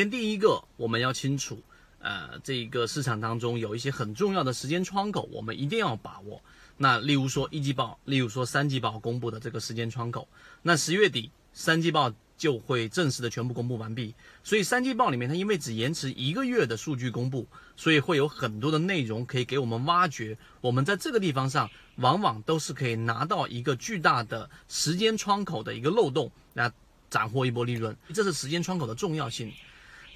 先第一个，我们要清楚，呃，这一个市场当中有一些很重要的时间窗口，我们一定要把握。那例如说一季报，例如说三季报公布的这个时间窗口，那十月底三季报就会正式的全部公布完毕。所以三季报里面，它因为只延迟一个月的数据公布，所以会有很多的内容可以给我们挖掘。我们在这个地方上，往往都是可以拿到一个巨大的时间窗口的一个漏洞，来斩获一波利润。这是时间窗口的重要性。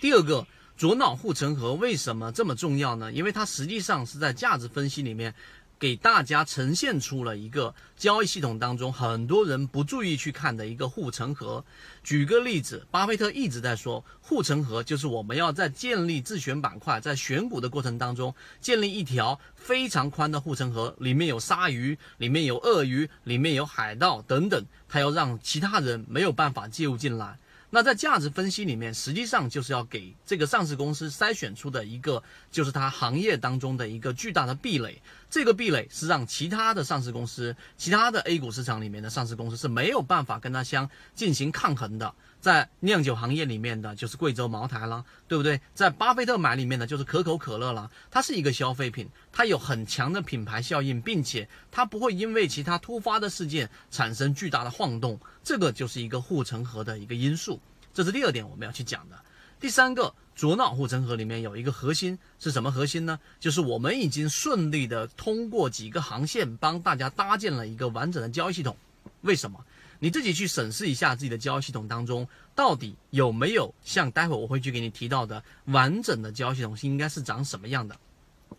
第二个，左脑护城河为什么这么重要呢？因为它实际上是在价值分析里面。给大家呈现出了一个交易系统当中很多人不注意去看的一个护城河。举个例子，巴菲特一直在说，护城河就是我们要在建立自选板块、在选股的过程当中，建立一条非常宽的护城河，里面有鲨鱼，里面有鳄鱼，里面有海盗等等，他要让其他人没有办法介入进来。那在价值分析里面，实际上就是要给这个上市公司筛选出的一个，就是它行业当中的一个巨大的壁垒。这个壁垒是让其他的上市公司、其他的 A 股市场里面的上市公司是没有办法跟它相进行抗衡的。在酿酒行业里面的就是贵州茅台啦，对不对？在巴菲特买里面的就是可口可乐啦，它是一个消费品，它有很强的品牌效应，并且它不会因为其他突发的事件产生巨大的晃动，这个就是一个护城河的一个因素。这是第二点我们要去讲的。第三个左脑护城河里面有一个核心是什么核心呢？就是我们已经顺利的通过几个航线帮大家搭建了一个完整的交易系统。为什么？你自己去审视一下自己的交易系统当中，到底有没有像待会我会去给你提到的完整的交易系统是应该是长什么样的？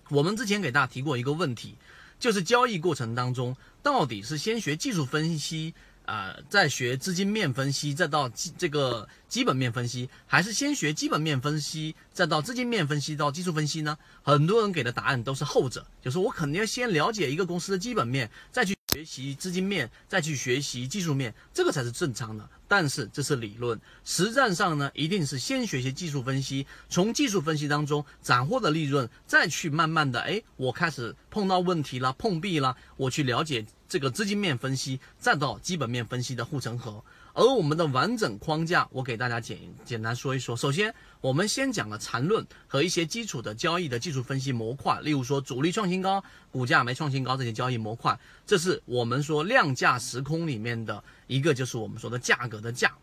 我们之前给大家提过一个问题，就是交易过程当中到底是先学技术分析。呃，再学资金面分析，再到基这个基本面分析，还是先学基本面分析，再到资金面分析到技术分析呢？很多人给的答案都是后者，就是我肯定要先了解一个公司的基本面，再去学习资金面，再去学习技术面，这个才是正常的。但是这是理论，实战上呢，一定是先学习技术分析，从技术分析当中斩获的利润，再去慢慢的，哎，我开始碰到问题了，碰壁了，我去了解。这个资金面分析，再到基本面分析的护城河，而我们的完整框架，我给大家简简单说一说。首先，我们先讲了缠论和一些基础的交易的技术分析模块，例如说主力创新高、股价没创新高这些交易模块，这是我们说量价时空里面的一个，就是我们说的价格的价，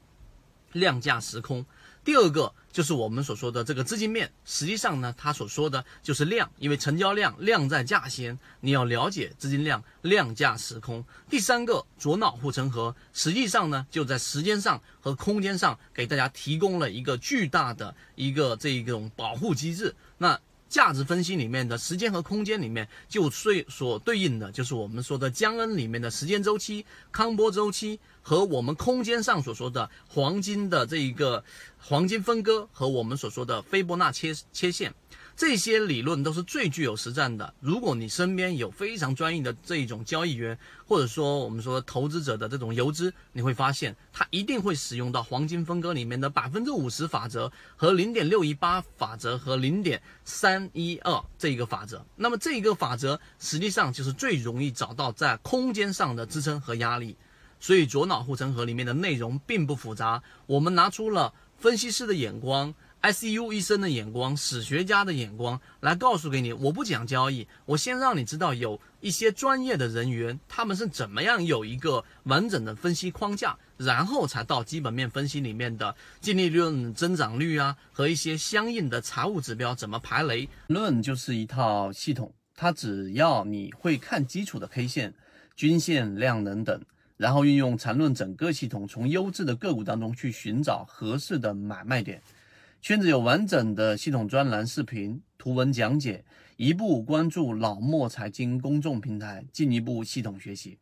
量价时空。第二个就是我们所说的这个资金面，实际上呢，它所说的就是量，因为成交量量在价先，你要了解资金量，量价时空。第三个左脑护城河，实际上呢，就在时间上和空间上给大家提供了一个巨大的一个这一种保护机制。那价值分析里面的时间和空间里面，就最所对应的就是我们说的江恩里面的时间周期、康波周期，和我们空间上所说的黄金的这一个黄金分割，和我们所说的斐波那切切线。这些理论都是最具有实战的。如果你身边有非常专业的这一种交易员，或者说我们说投资者的这种游资，你会发现他一定会使用到黄金分割里面的百分之五十法则和零点六一八法则和零点三一二这一个法则。那么这一个法则实际上就是最容易找到在空间上的支撑和压力。所以左脑护城河里面的内容并不复杂，我们拿出了分析师的眼光。ICU 医生的眼光，史学家的眼光，来告诉给你，我不讲交易，我先让你知道有一些专业的人员，他们是怎么样有一个完整的分析框架，然后才到基本面分析里面的净利润增长率啊，和一些相应的财务指标怎么排雷。论就是一套系统，它只要你会看基础的 K 线、均线、量能等，然后运用缠论整个系统，从优质的个股当中去寻找合适的买卖点。圈子有完整的系统专栏、视频、图文讲解，一步关注老莫财经公众平台，进一步系统学习。